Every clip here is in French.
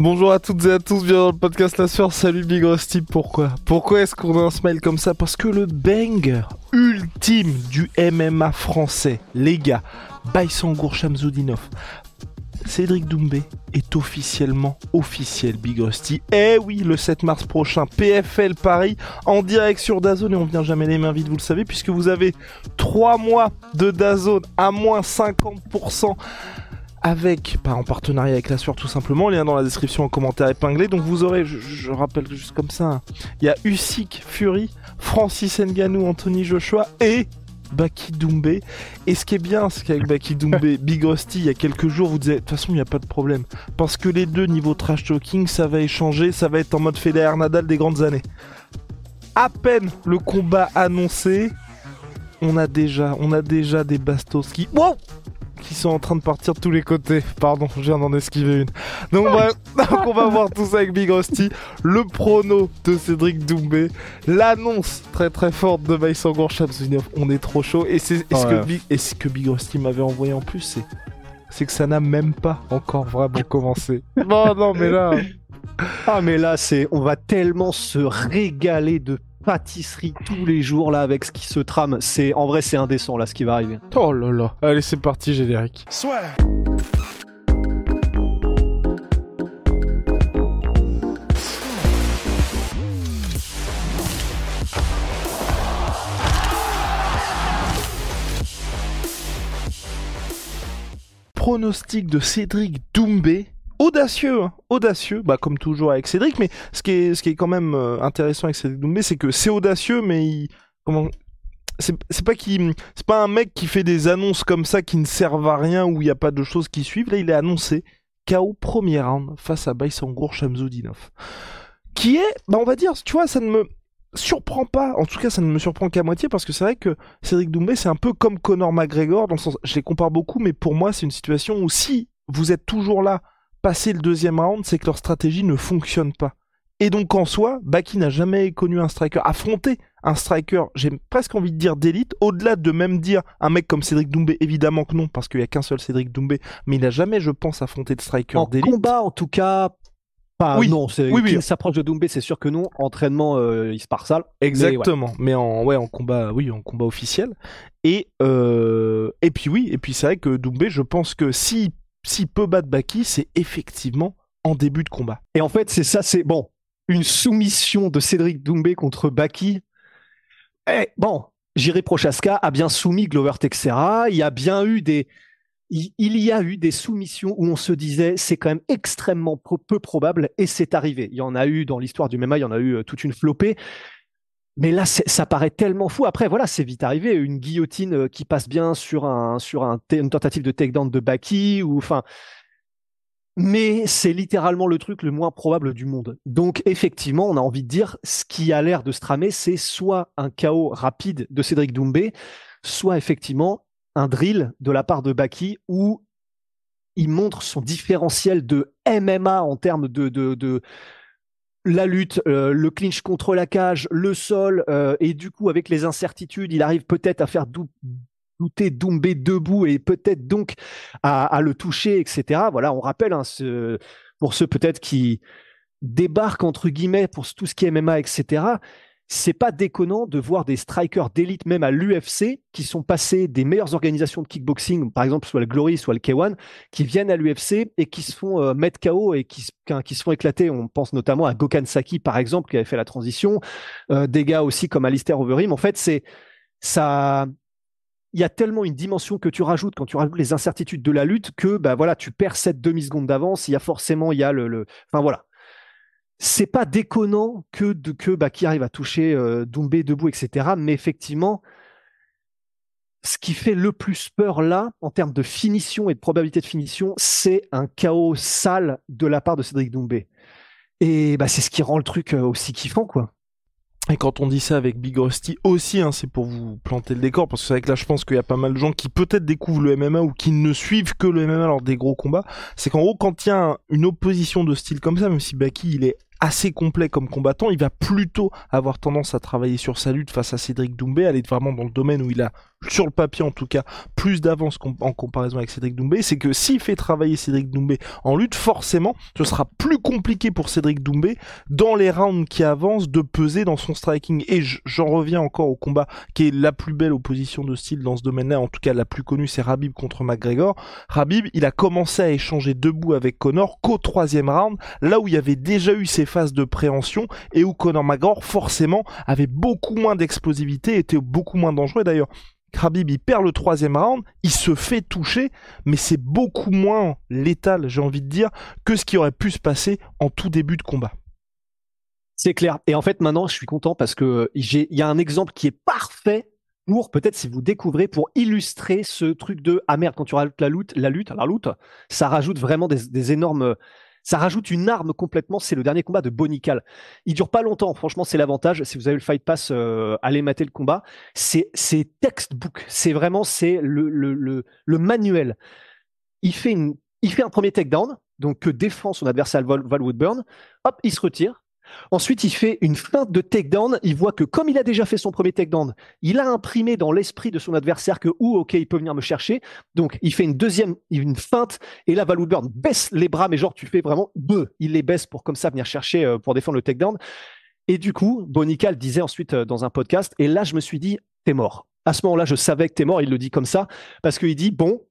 Bonjour à toutes et à tous, bienvenue dans le podcast La Sueur, salut Big Rusty, pourquoi? Pourquoi est-ce qu'on a un smile comme ça? Parce que le banger ultime du MMA français, les gars, Baïsangour Shamzoudinov, Cédric Doumbé est officiellement officiel Big Rusty. Eh oui, le 7 mars prochain, PFL Paris en direct sur Dazone et on vient jamais les mains vides, vous le savez, puisque vous avez 3 mois de Dazone à moins 50% avec, pas en partenariat avec la sueur tout simplement, lien dans la description en commentaire épinglé. Donc vous aurez, je, je rappelle juste comme ça, il y a Usyk Fury, Francis Ngannou, Anthony Joshua et Baki Doumbé. Et ce qui est bien, c'est qu'avec Baki Doumbé, Big Rusty, il y a quelques jours, vous disiez, de toute façon, il n'y a pas de problème. Parce que les deux, niveau trash talking, ça va échanger, ça va être en mode Federer Nadal des grandes années. À peine le combat annoncé, on a déjà, on a déjà des bastos qui, wow qui sont en train de partir de tous les côtés. Pardon, je viens d'en esquiver une. Donc bref, donc on va voir tout ça avec Big Rusty, le prono de Cédric Doumbé, l'annonce très très forte de Shamsunov. On est trop chaud. Et c'est ce Ouais. que Big, et ce que Big Rusty m'avait envoyé en plus, c'est c'est que ça n'a même pas encore vraiment commencé. Bon non mais là, Ah mais là c'est on va tellement se régaler de pâtisserie tous les jours là avec ce qui se trame. C'est en vrai c'est indécent là ce qui va arriver. oh là là. Allez c'est parti générique. pronostic de Cédric Doumbé. Audacieux, hein, audacieux, bah comme toujours avec Cédric, mais ce qui est, ce qui est quand même euh, intéressant avec Cédric Doumbé, c'est que c'est audacieux, mais comment, c'est pas un mec qui fait des annonces comme ça qui ne servent à rien où il n'y a pas de choses qui suivent. Là, il est annoncé KO premier round face à Baïsangour Shamzoudinov, qui est, bah on va dire, tu vois, ça ne me surprend pas. En tout cas, ça ne me surprend qu'à moitié parce que c'est vrai que Cédric Doumbé, c'est un peu comme Conor McGregor dans le sens, je les compare beaucoup, mais pour moi, c'est une situation où si vous êtes toujours là, passé le deuxième round, c'est que leur stratégie ne fonctionne pas. Et donc en soi, Baki n'a jamais connu un striker, affronté un striker, j'ai presque envie de dire d'élite, au-delà de même dire un mec comme Cédric Doumbé, évidemment que non, parce qu'il n'y a qu'un seul Cédric Doumbé, mais il n'a jamais, je pense, affronté de striker En d'élite. combat en tout cas pas Oui. non, c'est Oui, oui. s'approche de Doumbé, c'est sûr que non. Entraînement euh, il se part sale. Exactement, mais, en ouais en combat oui en combat officiel et euh, et puis oui et puis c'est vrai que Doumbé je pense que si peut battre Baki c'est effectivement en début de combat. Et en fait, c'est ça, c'est bon, une soumission de Cédric Doumbé contre Baki. Eh, bon, Jiri Prochaska a bien soumis Glover Texera. Il y a bien eu des, il, y a eu des soumissions où on se disait c'est quand même extrêmement peu probable et c'est arrivé. Il y en a eu dans l'histoire du MMA, il y en a eu euh, toute une flopée. Mais là, ça paraît tellement fou. Après, voilà, c'est vite arrivé. Une guillotine euh, qui passe bien sur un, sur un, une tentative de takedown de Baki ou enfin mais c'est littéralement le truc le moins probable du monde. Donc effectivement, on a envie de dire ce qui a l'air de se tramer, c'est soit un chaos rapide de Cédric Doumbé, soit effectivement un drill de la part de Baki où il montre son différentiel de MMA en termes de, de, de la lutte, euh, le clinch contre la cage, le sol, euh, et du coup avec les incertitudes, il arrive peut-être à faire dou- douter Doumbé debout et peut-être donc à, le toucher, etc. Voilà, on rappelle, hein, pour ceux peut-être qui débarquent entre guillemets pour tout ce qui est MMA, etc. C'est pas déconnant de voir des strikers d'élite, même à l'UFC, qui sont passés des meilleures organisations de kickboxing, par exemple soit le Glory, soit le K1, qui viennent à l'UFC et qui se font euh, mettre KO et qui, qui se font éclater. On pense notamment à Gokhan Saki, par exemple, qui avait fait la transition. Euh, des gars aussi comme Alistair Overeem. En fait, c'est ça il y a tellement une dimension que tu rajoutes quand tu rajoutes les incertitudes de la lutte que bah voilà, tu perds cette demi-seconde d'avance. Il y a forcément, il y a le, le... enfin voilà. C'est pas déconnant que de que bah, qui arrive à toucher euh, Doumbé debout, etc. Mais effectivement, ce qui fait le plus peur là, en termes de finition et de probabilité de finition, c'est un chaos sale de la part de Cédric Doumbé. Et bah, c'est ce qui rend le truc euh, aussi kiffant, quoi. Et quand on dit ça avec Big Rusty aussi, hein, c'est pour vous planter le décor, parce que c'est vrai que là je pense qu'il y a pas mal de gens qui peut-être découvrent le MMA ou qui ne suivent que le MMA lors des gros combats. C'est qu'en gros, quand il y a une opposition de style comme ça, même si Baki il est assez complet comme combattant, il va plutôt avoir tendance à travailler sur sa lutte face à Cédric Doumbé, aller vraiment dans le domaine où il a, sur le papier en tout cas, plus d'avance en comparaison avec Cédric Doumbé. C'est que s'il fait travailler Cédric Doumbé en lutte, forcément, ce sera plus compliqué pour Cédric Doumbé dans les rounds qui avancent de peser dans son striking. Et j'en reviens encore au combat qui est la plus belle opposition de style dans ce domaine-là, en tout cas la plus connue, c'est Rabib contre McGregor. Rabib, il a commencé à échanger debout avec Connor qu'au troisième round, là où il y avait déjà eu ses phase de préhension et où Conor McGregor forcément avait beaucoup moins d'explosivité, était beaucoup moins dangereux. D'ailleurs, Khabib il perd le troisième round, il se fait toucher, mais c'est beaucoup moins létal, j'ai envie de dire, que ce qui aurait pu se passer en tout début de combat. C'est clair. Et en fait, maintenant, je suis content parce que il y a un exemple qui est parfait pour peut-être si vous découvrez pour illustrer ce truc de ah merde quand tu rajoutes la lutte, la lutte, la lutte, ça rajoute vraiment des, des énormes ça rajoute une arme complètement. C'est le dernier combat de Bonical. Il dure pas longtemps. Franchement, c'est l'avantage. Si vous avez le Fight Pass, euh, allez mater le combat. C'est textbook. C'est vraiment c'est le, le, le, le manuel. Il fait une il fait un premier takedown, donc que défend son adversaire Val Woodburn. Hop, il se retire. Ensuite, il fait une feinte de takedown. Il voit que comme il a déjà fait son premier takedown, il a imprimé dans l'esprit de son adversaire que, ou ok, il peut venir me chercher. Donc, il fait une deuxième, une feinte. Et là, Valwoodburn baisse les bras, mais genre, tu fais vraiment. Il les baisse pour comme ça venir chercher euh, pour défendre le takedown. Et du coup, Bonical disait ensuite euh, dans un podcast, et là, je me suis dit, t'es mort. À ce moment-là, je savais que t'es mort. Il le dit comme ça parce qu'il dit, bon,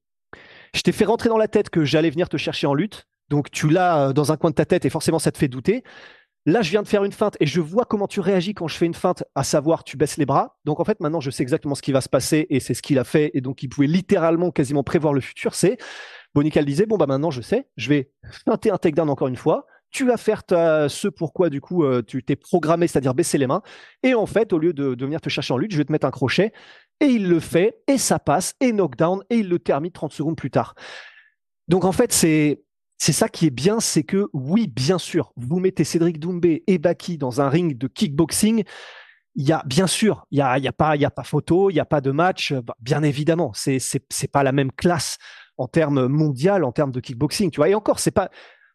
je t'ai fait rentrer dans la tête que j'allais venir te chercher en lutte. Donc tu l'as euh, dans un coin de ta tête et forcément ça te fait douter. Là, je viens de faire une feinte et je vois comment tu réagis quand je fais une feinte, à savoir tu baisses les bras. Donc en fait, maintenant, je sais exactement ce qui va se passer et c'est ce qu'il a fait. Et donc, il pouvait littéralement quasiment prévoir le futur. C'est Bonical disait bon bah maintenant je sais, je vais feinter un takedown encore une fois. Tu vas faire ce pourquoi du coup euh, tu t'es programmé, c'est-à-dire baisser les mains. Et en fait, au lieu de, de, venir te chercher en lutte, je vais te mettre un crochet. Et il le fait, et ça passe, et knockdown, et il le termine 30 secondes plus tard. Donc en fait, c'est c'est ça qui est bien, c'est que oui, bien sûr, vous mettez Cédric Doumbé et Baki dans un ring de kickboxing. Il y a bien sûr, il y a, y a pas, il y a pas photo, il y a pas de match. Bah, bien évidemment, c'est c'est c'est pas la même classe en termes mondial, en termes de kickboxing. Tu vois. Et encore, c'est pas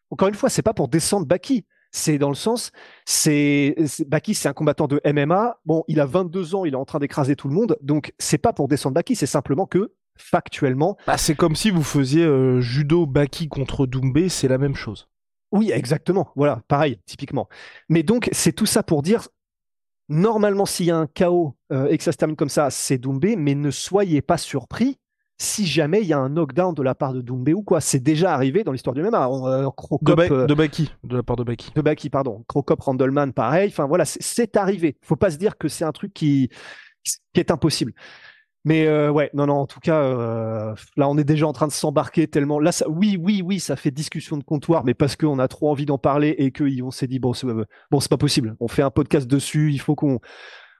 encore une fois, c'est pas pour descendre Baki. C'est dans le sens, c'est Baki, c'est un combattant de MMA. Bon, il a 22 ans, il est en train d'écraser tout le monde. Donc, c'est pas pour descendre Baki, c'est simplement que factuellement. Bah, c'est comme si vous faisiez euh, judo Baki contre Doumbé, c'est la même chose. Oui, exactement. Voilà, pareil, typiquement. Mais donc, c'est tout ça pour dire, normalement, s'il y a un chaos euh, et que ça se termine comme ça, c'est Doumbé, mais ne soyez pas surpris si jamais il y a un knockdown de la part de Doumbé ou quoi. C'est déjà arrivé dans l'histoire du MMA. Euh, de, Baki, de la part de Baki. De Baki, pardon. Crocop, Randleman, pareil. Enfin voilà, c'est arrivé. Faut pas se dire que c'est un truc qui, qui est impossible. Mais euh, ouais, non, non, en tout cas, euh, là, on est déjà en train de s'embarquer tellement. Là, ça, oui, oui, oui, ça fait discussion de comptoir, mais parce qu'on a trop envie d'en parler et qu'on s'est dit bon, c'est, bon, c'est pas possible. On fait un podcast dessus. Il faut qu'on,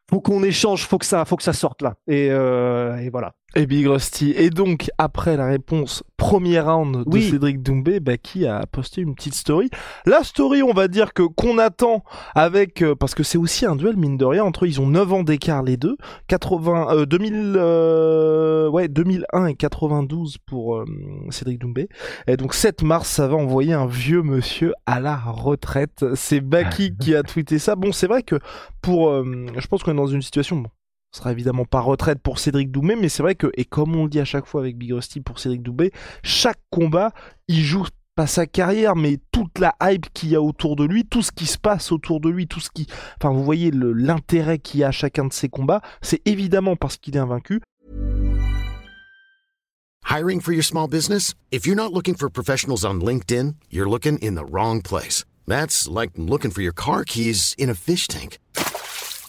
faut qu'on échange. Faut que ça, faut que ça sorte là. Et, euh, et voilà. Et Big Rusty. Et donc, après la réponse premier round de Cédric Doumbé, bah, qui a posté une petite story. La story, on va dire que qu'on attend avec, euh, parce que c'est aussi un duel, mine de rien, entre ils ont 9 ans d'écart les deux. 80, 2000, euh, ouais, 2001 et 92 pour euh, Cédric Doumbé. Et donc, 7 mars, ça va envoyer un vieux monsieur à la retraite. C'est Baki qui a tweeté ça. Bon, c'est vrai que pour, je pense qu'on est dans une situation, bon, ce sera évidemment pas retraite pour Cédric Doubé, mais c'est vrai que, et comme on le dit à chaque fois avec Big Rusty pour Cédric Doubé, chaque combat, il joue pas sa carrière, mais toute la hype qu'il y a autour de lui, tout ce qui se passe autour de lui, tout ce qui, enfin, vous voyez l'intérêt qu'il y a à chacun de ses combats, c'est évidemment parce qu'il est invaincu. Hiring for your small business? If you're not looking for professionals on LinkedIn, you're looking in the wrong place. That's like looking for your car keys in a fish tank.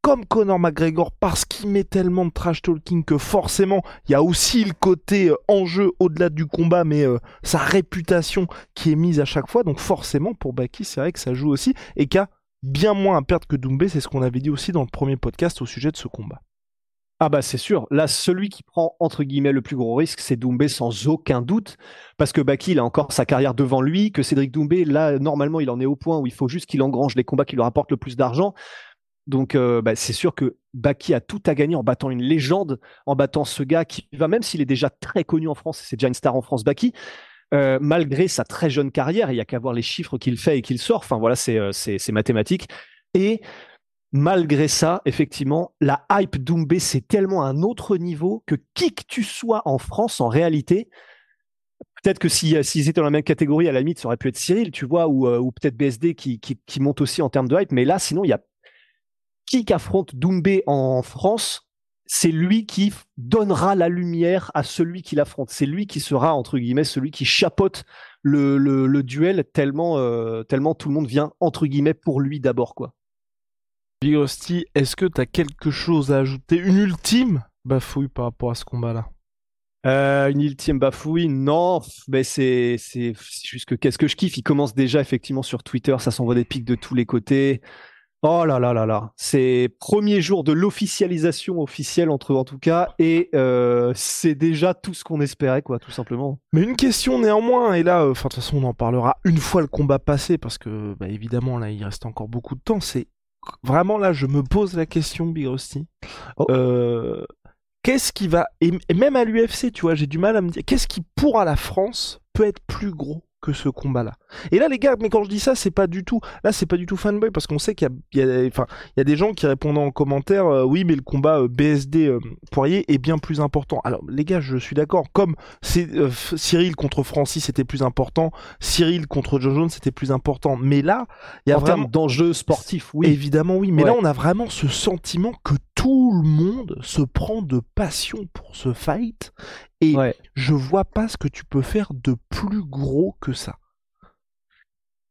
Comme Conor McGregor, parce qu'il met tellement de trash talking que forcément, il y a aussi le côté euh, enjeu au-delà du combat, mais euh, sa réputation qui est mise à chaque fois. Donc forcément, pour Baki, c'est vrai que ça joue aussi. Et qu'a bien moins à perdre que Doumbé, c'est ce qu'on avait dit aussi dans le premier podcast au sujet de ce combat. Ah bah c'est sûr. Là, celui qui prend entre guillemets le plus gros risque, c'est Doumbé sans aucun doute, parce que Baki il a encore sa carrière devant lui, que Cédric Doumbé là normalement il en est au point où il faut juste qu'il engrange les combats qui lui rapportent le plus d'argent. Donc euh, bah, c'est sûr que Baki a tout à gagner en battant une légende, en battant ce gars qui va même s'il est déjà très connu en France, c'est déjà une star en France, Baki. euh, malgré sa très jeune carrière, il y a qu'à voir les chiffres qu'il fait et qu'il sort. Enfin voilà, c'est euh, c'est c'est mathématique. Et malgré ça, effectivement, la hype Doumbé, c'est tellement un autre niveau que qui que tu sois en France, en réalité, peut-être que si, euh, s'ils étaient dans la même catégorie, à la limite, ça aurait pu être Cyril, tu vois, ou, peut-être BSD qui, qui, monte aussi en termes de hype. Mais là, sinon, il y a qui qu'affronte Doumbé en France, c'est lui qui donnera la lumière à celui qui l'affronte. C'est lui qui sera, entre guillemets, celui qui chapeaute le, le, le duel tellement, euh, tellement tout le monde vient, entre guillemets, pour lui d'abord, quoi. Big Rusty, est-ce que tu as quelque chose à ajouter? Une ultime bafouille par rapport à ce combat-là? Euh, une ultime bafouille, non, mais c'est juste que qu'est-ce que je kiffe? Il commence déjà effectivement sur Twitter, ça s'envoie des pics de tous les côtés. Oh là là là là, c'est premier jour de l'officialisation officielle entre eux en tout cas, et euh, c'est déjà tout ce qu'on espérait quoi, tout simplement. Mais une question néanmoins, et là, euh, enfin de toute façon on en parlera une fois le combat passé, parce que bah, évidemment là il reste encore beaucoup de temps, c'est vraiment là je me pose la question Big Rusty. Oh. Euh, qu'est-ce qui va, et, et même à l'UFC tu vois, j'ai du mal à me dire, qu'est-ce qui pour à la France peut être plus gros? Que ce combat-là. Et là, les gars, mais quand je dis ça, c'est pas du tout, là, c'est pas du tout fanboy parce qu'on sait qu'il y a, enfin, il y a des gens qui répondent en commentaire, euh, oui, mais le combat euh, BSD euh, Poirier est bien plus important. Alors, les gars, je suis d'accord. Comme euh, Cyril contre Francis, c'était plus important. Cyril contre John Jones, c'était plus important. Mais là, il y a en vraiment termes d'enjeux sportifs, oui. Évidemment, oui. Mais là, on a vraiment ce sentiment que tout le monde se prend de passion pour ce fight. Et Ouais. je vois pas ce que tu peux faire de plus gros que ça.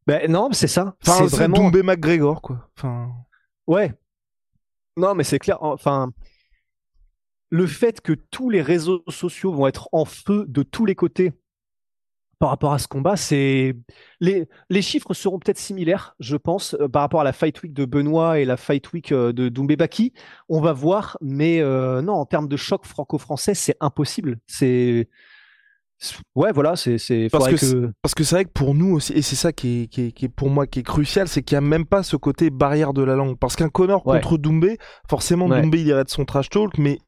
Ben non, c'est ça. Enfin, c'est vraiment. Doumbé McGregor, quoi. Enfin, Ouais. Non, mais c'est clair. Enfin, le fait que tous les réseaux sociaux vont être en feu de tous les côtés par rapport à ce combat, c'est les, les chiffres seront peut-être similaires, je pense, euh, par rapport à la Fight Week de Benoît et la Fight Week euh, de Doumbé Baki. On va voir, mais euh, non, en termes de choc franco-français, c'est impossible. C'est ouais, voilà, c'est c'est Parce que que Parce que c'est vrai que pour nous aussi, et c'est ça qui est, qui, est, qui est pour moi qui est crucial, c'est qu'il n'y a même pas ce côté barrière de la langue. Parce qu'un Connor Ouais. contre Doumbé, forcément Ouais. Doumbé il irait de son trash talk, mais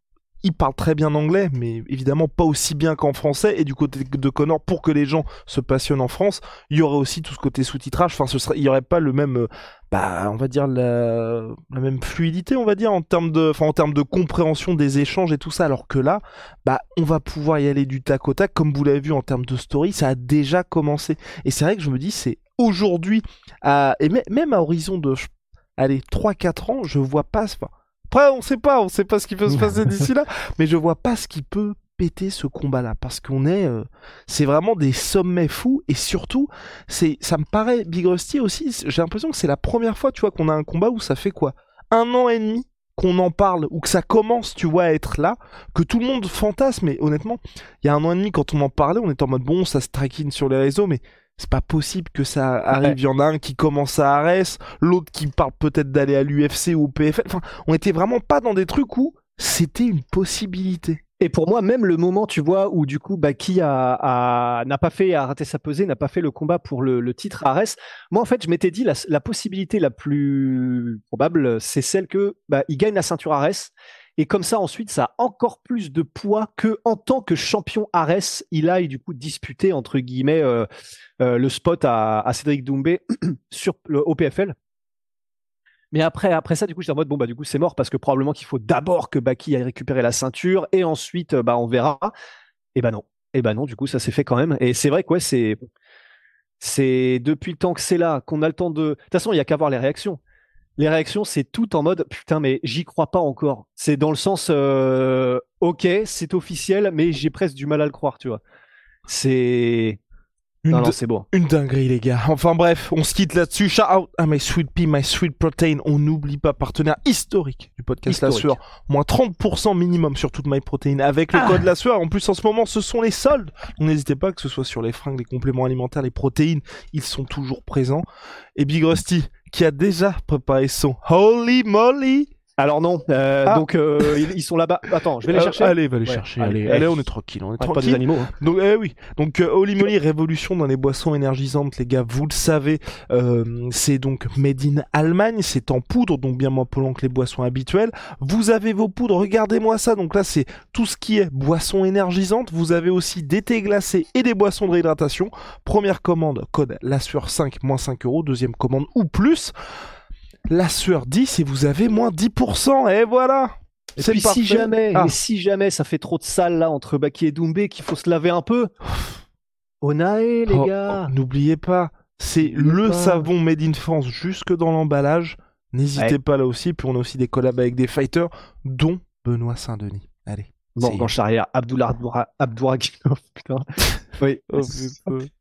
il parle très bien anglais, mais évidemment pas aussi bien qu'en français. Et du côté de Connor, pour que les gens se passionnent en France, il y aurait aussi tout ce côté sous-titrage. Enfin, il y aurait pas le même, euh, bah, on va dire la, même fluidité, on va dire en termes de, en termes de compréhension des échanges et tout ça. Alors que là, bah, on va pouvoir y aller du tac au tac, comme vous l'avez vu en termes de story, ça a déjà commencé. Et c'est vrai que je me dis, c'est aujourd'hui, et mê- même à horizon de, allez, 3-4 ans, je vois pas, après, on sait pas, on sait pas ce qui peut se passer d'ici là, mais je vois pas ce qui peut péter ce combat-là, parce qu'on est, euh, c'est vraiment des sommets fous, et surtout, c'est, ça me paraît, Big Rusty aussi, j'ai l'impression que c'est la première fois, tu vois, qu'on a un combat où ça fait quoi? Un an et demi? Qu'on en parle, ou que ça commence, tu vois, à être là, que tout le monde fantasme, mais honnêtement, il y a un an et demi, quand on en parlait, on était en mode, bon, ça se traquine sur les réseaux, mais c'est pas possible que ça arrive. Ouais. Il y en a un qui commence à Arès, l'autre qui parle peut-être d'aller à l'UFC ou au PFL. Enfin, on était vraiment pas dans des trucs où c'était une possibilité. Et pour moi, même le moment, tu vois, où du coup, Baki a, n'a pas fait, raté sa pesée, n'a pas fait le combat pour le, titre à Arès. Moi, en fait, je m'étais dit, la, possibilité la plus probable, c'est celle que, bah, il gagne la ceinture Arès. Et comme ça, ensuite, ça a encore plus de poids que, en tant que champion Arès, il aille du coup disputer, entre guillemets, euh, euh, le spot à, Cédric Doumbé sur le OPFL. Mais après, après ça, du coup, j'étais en mode, bon, bah, du coup, c'est mort parce que probablement qu'il faut d'abord que Baki aille récupérer la ceinture et ensuite, euh, bah, on verra. Et bah non. Et bah non, du coup, ça s'est fait quand même. Et c'est vrai que, ouais, c'est, c'est depuis le temps que c'est là, qu'on a le temps de. De toute façon, il y a qu'à voir les réactions. Les réactions, c'est tout en mode, putain, mais j'y crois pas encore. C'est dans le sens, euh, ok, c'est officiel, mais j'ai presque du mal à le croire, tu vois. C'est. Une, Non, de- non, c'est bon. une dinguerie, les gars. Enfin bref, on se quitte là-dessus. Shout out à My Sweet Pea, My Sweet Protein. On n'oublie pas, partenaire historique du podcast La. Sueur. Moins 30% minimum sur toute My Protein avec le Ah. code La Sueur. En plus, en ce moment, ce sont les soldes. Donc, N'hésitez pas, que ce soit sur les fringues, les compléments alimentaires, les protéines, ils sont toujours présents. Et Big Rusty, qui a déjà préparé son Holy Moly. Alors non, euh, Ah. donc euh, ils, ils sont là-bas. Attends, je vais les Euh, chercher. allez, va les Ouais, chercher. allez, Allez, on est tranquille, on est Arrête pas des tranquille. animaux. hein. Donc, eh oui. Donc, Holy Moly, révolution dans les boissons énergisantes, les gars. Vous le savez, euh, c'est donc made in Allemagne. C'est en poudre, donc bien moins polluant que les boissons habituelles. Vous avez vos poudres. Regardez-moi ça. Donc là, c'est tout ce qui est boissons énergisantes. Vous avez aussi des thés glacés et des boissons de réhydratation. Première commande, code la sueur 5, moins 5 euros. Deuxième commande ou plus. La sueur 10 et vous avez moins 10%. Et voilà. Et C'est puis parfait. si jamais, Ah. et si jamais ça fait trop de sale là entre Baki et Doumbé qu'il faut se laver un peu. Onae les Oh, gars. oh, N'oubliez pas, c'est le pas. savon made in France jusque dans l'emballage. N'hésitez Ouais. pas là aussi. Puis on a aussi des collabs avec des fighters, dont Benoît Saint-Denis. Allez. Bon, c'est- dans arrière, Abdullah Abdouraginov, putain. Oui. Oh.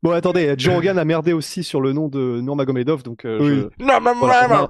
Bon, attendez, Joe Rogan a merdé aussi sur le nom de Nurmagomedov, donc euh, je- Non, non, voilà, non, non. non.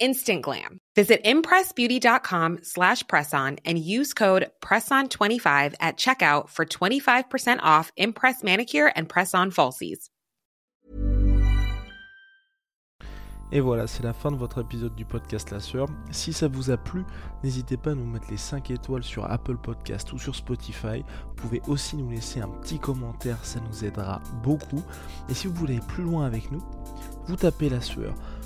Instant glam. Visit impressbeauty.com slash presson and use code PRESSON25 at checkout for 25% off Impress Manicure and Press-On Falsies. Et voilà, c'est la fin de votre épisode du podcast La Sueur. Si ça vous a plu, n'hésitez pas à nous mettre les 5 étoiles sur Apple Podcast ou sur Spotify. Vous pouvez aussi nous laisser un petit commentaire, ça nous aidera beaucoup. Et si vous voulez aller plus loin avec nous, vous tapez La Sueur